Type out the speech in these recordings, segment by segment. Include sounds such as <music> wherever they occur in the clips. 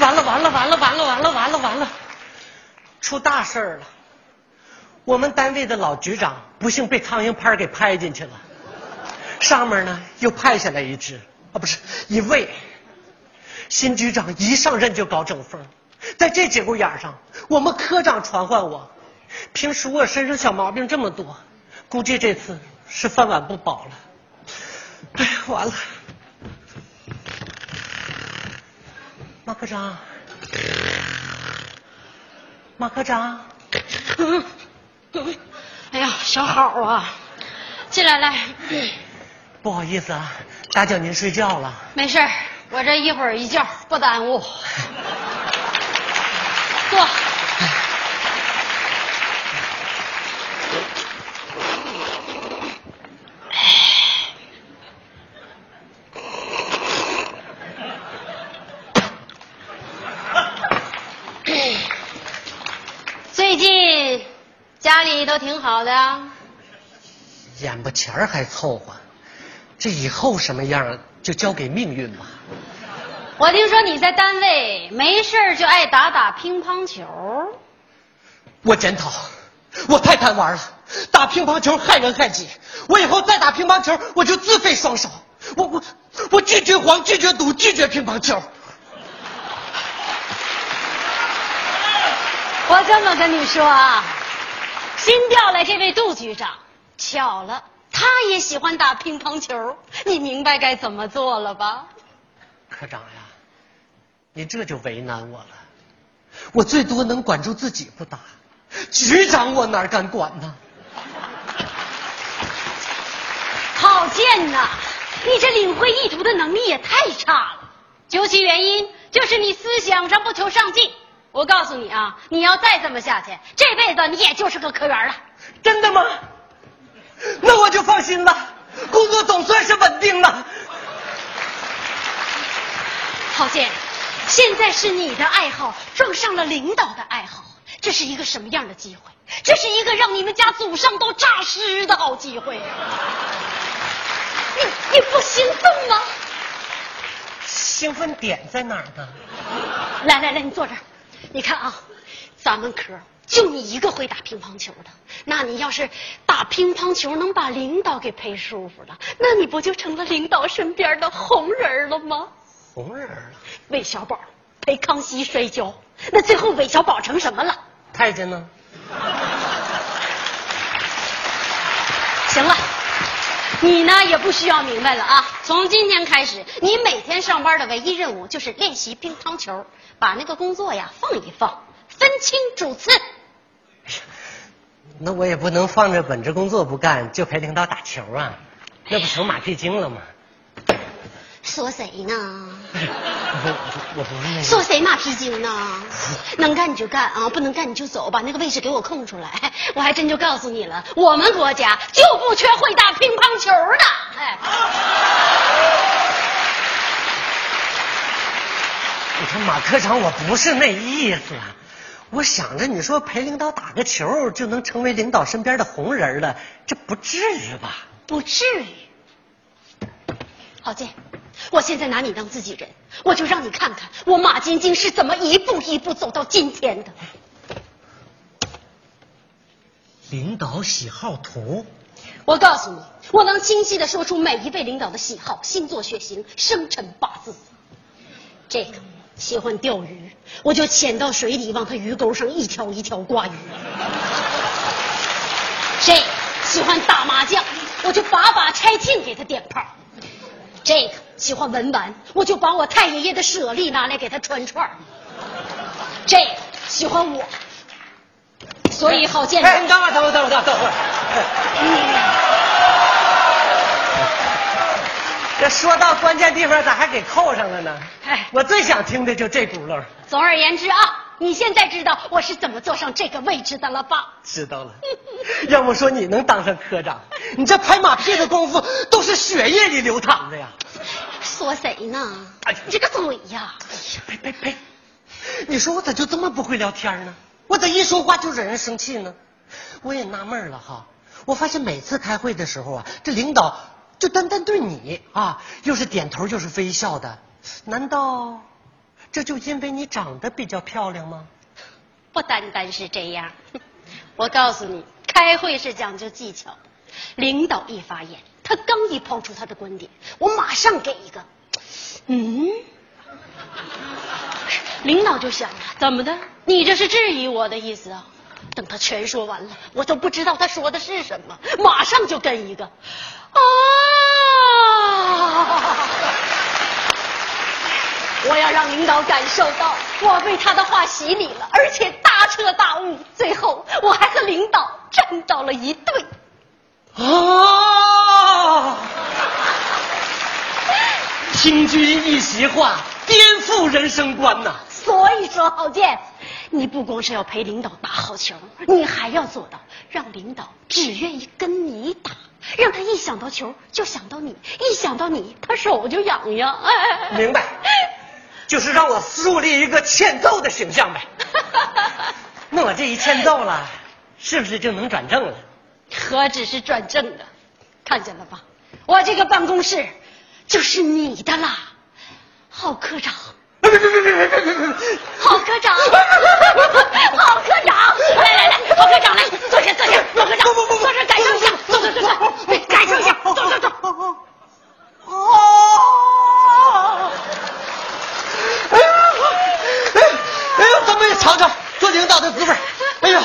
完了完了完了完了完了完了完了，出大事儿了！我们单位的老局长不幸被苍蝇拍给拍进去了，上面呢又派下来一只啊，不是一位。新局长一上任就搞整风，在这节骨眼上，我们科长传唤我，平时我身上小毛病这么多，估计这次是饭碗不保了。哎呀，完了！马科长，马科长，哎呀，小好啊，进来来。不好意思啊，打搅您睡觉了。没事儿，我这一会儿一觉不耽误。坐。最近家里都挺好的，眼巴前儿还凑合，这以后什么样就交给命运吧。我听说你在单位没事儿就爱打打乒乓球，我检讨，我太贪玩了，打乒乓球害人害己。我以后再打乒乓球，我就自废双手。我我我拒绝黄，拒绝赌，拒绝乒乓球。我这么跟你说啊，新调来这位杜局长，巧了，他也喜欢打乒乓球，你明白该怎么做了吧？科长呀，你这就为难我了。我最多能管住自己不打，局长我哪敢管呢？郝建呐，你这领会意图的能力也太差了。究其原因，就是你思想上不求上进。我告诉你啊，你要再这么下去，这辈子你也就是个科员了。真的吗？那我就放心了，工作总算是稳定了。郝建，现在是你的爱好撞上了领导的爱好，这是一个什么样的机会？这是一个让你们家祖上都诈尸的好机会。你你不兴奋吗？兴奋点在哪儿呢？来来来，你坐这儿。你看啊，咱们科就你一个会打乒乓球的，那你要是打乒乓球能把领导给陪舒服了，那你不就成了领导身边的红人了吗？红人了。韦小宝陪康熙摔跤，那最后韦小宝成什么了？太监呢？行了，你呢也不需要明白了啊！从今天开始，你每天上班的唯一任务就是练习乒乓球，把那个工作呀放一放，分清主次。那我也不能放着本职工作不干，就陪领导打球啊，那不成马屁精了吗？说谁呢？<laughs> 我我不是那个。说谁马屁精呢？<laughs> 能干你就干啊，不能干你就走，把那个位置给我空出来。我还真就告诉你了，我们国家就不缺会打乒乓球的。哎，<laughs> 你看马科长，我不是那意思。我想着你说陪领导打个球就能成为领导身边的红人了，这不至于吧？不至于。郝建，我现在拿你当自己人，我就让你看看我马晶晶是怎么一步一步走到今天的。领导喜好图，我告诉你，我能清晰的说出每一位领导的喜好、星座、血型、生辰八字。这个喜欢钓鱼，我就潜到水底往他鱼钩上一条一条挂鱼；这个喜欢打麻将，我就把把拆庆给他点炮；这个喜欢文玩，我就把我太爷爷的舍利拿来给他穿串儿；这个喜欢我。所以好见，哎，你等会儿，等会儿，等会儿，等会儿。这说到关键地方，咋还给扣上了呢？哎我最想听的就这轱辘。总而言之啊，你现在知道我是怎么坐上这个位置的了吧？知道了。要不说你能当上科长，你这拍马屁的功夫都是血液里流淌的呀！说谁呢？哎你这个嘴呀！哎呀，呸呸呸！你说我咋就这么不会聊天呢？我咋一说话就惹人生气呢？我也纳闷了哈，我发现每次开会的时候啊，这领导就单单对你啊，又是点头又是微笑的，难道这就因为你长得比较漂亮吗？不单单是这样，<laughs> 我告诉你，开会是讲究技巧。领导一发言，他刚一抛出他的观点，我马上给一个。嗯，领导就想了，怎么的？你这是质疑我的意思啊？等他全说完了，我都不知道他说的是什么，马上就跟一个。啊！我要让领导感受到我被他的话洗礼了，而且大彻大悟。最后，我还和领导站到了一队。啊！听君一席话，颠覆人生观呐！所以说，郝建，你不光是要陪领导打好球，你还要做到让领导只愿意跟你打，让他一想到球就想到你，一想到你他手就痒痒。哎，明白，就是让我树立一个欠揍的形象呗。<laughs> 那我这一欠揍了，是不是就能转正了？何止是转正的，看见了吧？我这个办公室就是你的啦，郝科长。郝科长，郝科长，来来来，郝科长来，坐下坐下，郝科长，坐这感受一下，坐坐坐坐，感受一下，坐坐坐。哦，哎呀，哎呀，咱们也尝尝做领导的滋味。哎呀。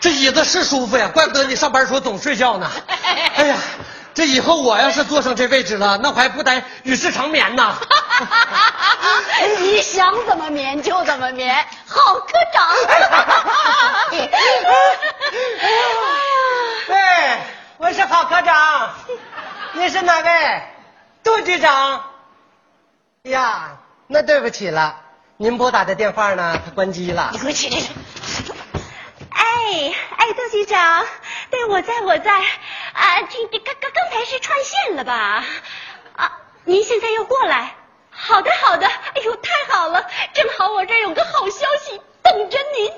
这椅子是舒服呀，怪不得你上班时候总睡觉呢。哎呀，这以后我要是坐上这位置了，那我还不得与世长眠呢？<laughs> 你想怎么眠就怎么眠，郝科长。<laughs> 哎喂，我是郝科长，你是哪位？杜局长。呀，那对不起了，您拨打的电话呢？它关机了。你给我起来！哎哎，杜局长，对我在我在啊，听刚刚刚才是串线了吧？啊，您现在要过来？好的好的，哎呦太好了，正好我这儿有个好消息等着您。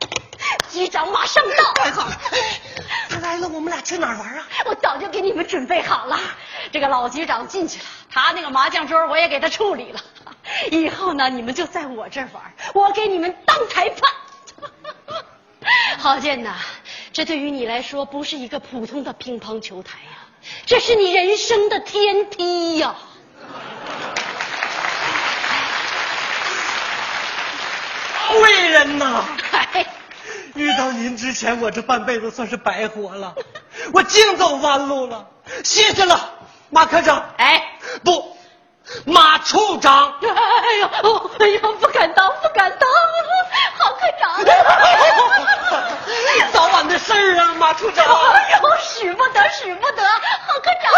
<laughs> 局长马上到。太好了，他来了，我们俩去哪儿玩啊？我早就给你们准备好了。这个老局长进去了，他那个麻将桌我也给他处理了。以后呢，你们就在我这儿玩，我给你们当裁判。郝建呐，这对于你来说不是一个普通的乒乓球台呀，这是你人生的天梯呀！贵人呐，遇到您之前，我这半辈子算是白活了，我净走弯路了，谢谢了，马科长。哎，不，马处长。哎呦，哎呦，不敢当，不敢当，郝科长。<laughs> <laughs> 早晚的事儿啊，马处长。哎呦，使不得，使不得，郝科长。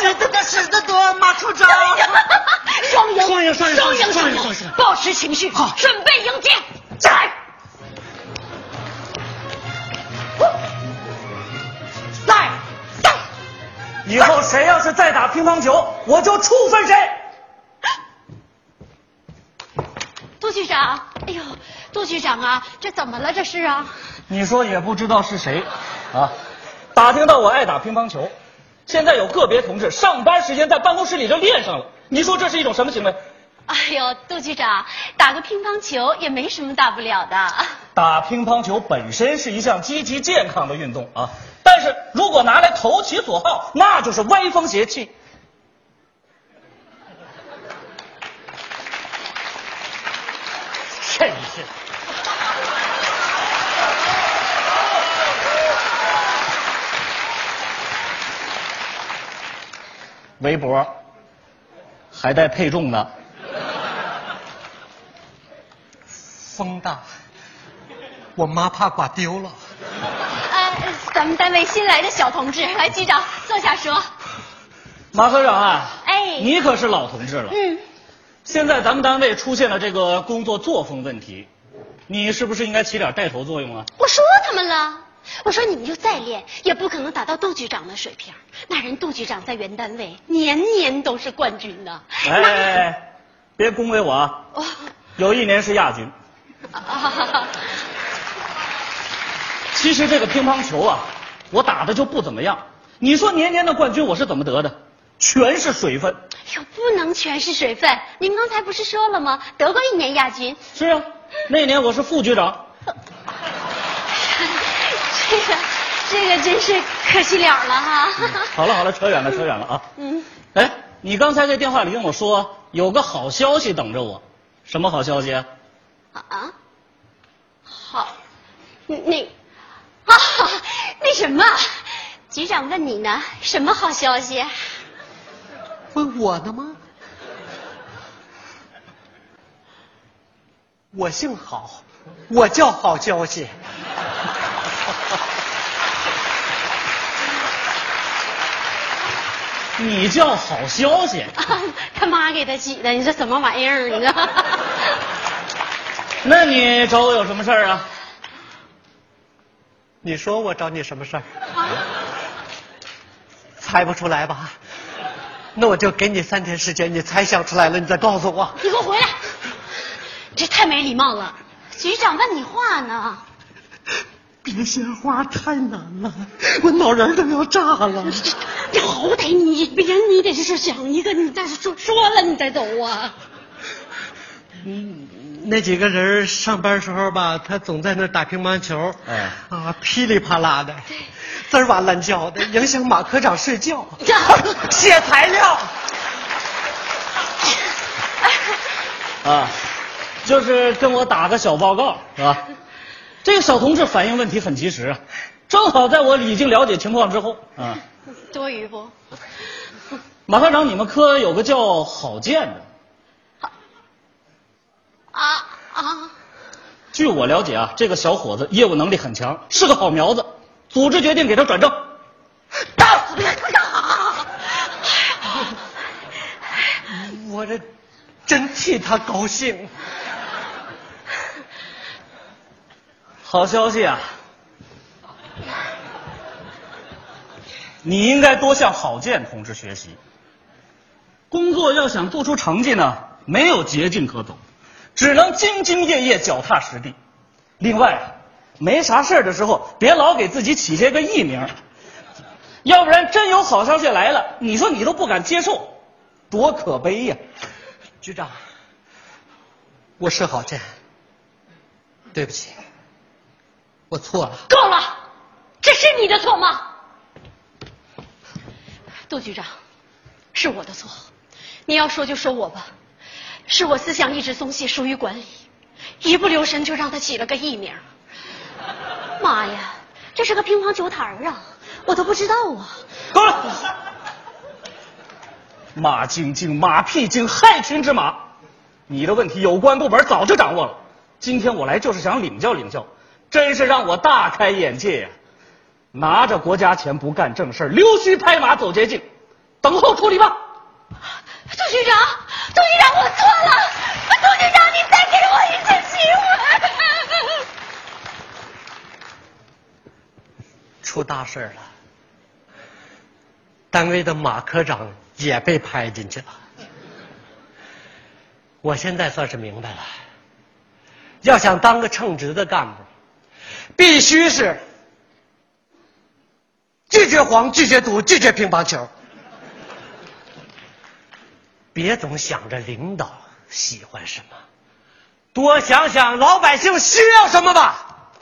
<laughs> 使得得，使得得，马处长。<laughs> 双赢，双赢，双赢，双赢，双赢，保持情绪，好，准备迎接。在，在，在。以后谁要是再打乒乓球，我就处分谁。杜局长，哎呦，杜局长啊，这怎么了？这是啊？你说也不知道是谁，啊，打听到我爱打乒乓球，现在有个别同志上班时间在办公室里就练上了。你说这是一种什么行为？哎呦，杜局长，打个乒乓球也没什么大不了的。打乒乓球本身是一项积极健康的运动啊，但是如果拿来投其所好，那就是歪风邪气。围脖还带配重的，风大，我妈怕刮丢了。呃，咱们单位新来的小同志，来局长坐下说。马科长啊，哎你可是老同志了。嗯，现在咱们单位出现了这个工作作风问题，你是不是应该起点带头作用啊？我说他们了，我说你们就再练，也不可能达到杜局长的水平。那人杜局长在原单位年年都是冠军呢。哎哎哎，别恭维我啊！哦有一年是亚军。啊，<laughs> 其实这个乒乓球啊，我打的就不怎么样。你说年年的冠军我是怎么得的？全是水分。呦，不能全是水分。您刚才不是说了吗？得过一年亚军。是啊，那年我是副局长。这个，这个真是可惜了了哈。好了好了，扯远了扯远了啊。嗯。哎，你刚才在电话里跟我说有个好消息等着我，什么好消息啊？啊？好，那，啊，<laughs> 那什么，局长问你呢，什么好消息？问我呢吗？我姓郝，我叫好消息。你叫好消息？<laughs> 他妈给他起的，你这什么玩意儿？你知道？<laughs> 那你找我有什么事儿啊？你说我找你什么事儿？猜不出来吧？那我就给你三天时间，你猜想出来了，你再告诉我。你给我回来！这太没礼貌了。局长问你话呢。别鲜花太难了，我脑仁都要炸了。<laughs> 你好歹你别你得是想一个，你再说说了你再走啊。嗯，那几个人上班时候吧，他总在那打乒乓球，哎啊噼里啪啦的，滋儿哇乱叫的，影响马科长睡觉。<laughs> 写材料。<laughs> 啊，就是跟我打个小报告，是吧？这个小同志反映问题很及时啊，正好在我已经了解情况之后啊。多余不？马科长，你们科有个叫郝建的。啊啊！据我了解啊，这个小伙子业务能力很强，是个好苗子。组织决定给他转正。打！我这真替他高兴。好消息啊！你应该多向郝建同志学习。工作要想做出成绩呢，没有捷径可走，只能兢兢业业、脚踏实地。另外，没啥事的时候，别老给自己起些个艺名，要不然真有好消息来了，你说你都不敢接受，多可悲呀！局长，我是郝建，对不起。我错了，够了，这是你的错吗？杜局长，是我的错，你要说就说我吧，是我思想一直松懈，疏于管理，一不留神就让他起了个艺名。妈呀，这是个乒乓球台啊，我都不知道啊。够了，马晶晶，马屁精，害群之马，你的问题有关部门早就掌握了，今天我来就是想领教领教。真是让我大开眼界呀！拿着国家钱不干正事溜须拍马走捷径，等候处理吧。杜局长，杜局长，我错了。杜局长，你再给我一次机会。出大事了，单位的马科长也被拍进去了。我现在算是明白了，要想当个称职的干部。必须是拒绝黄，拒绝赌，拒绝乒乓球。别总想着领导喜欢什么，多想想老百姓需要什么吧。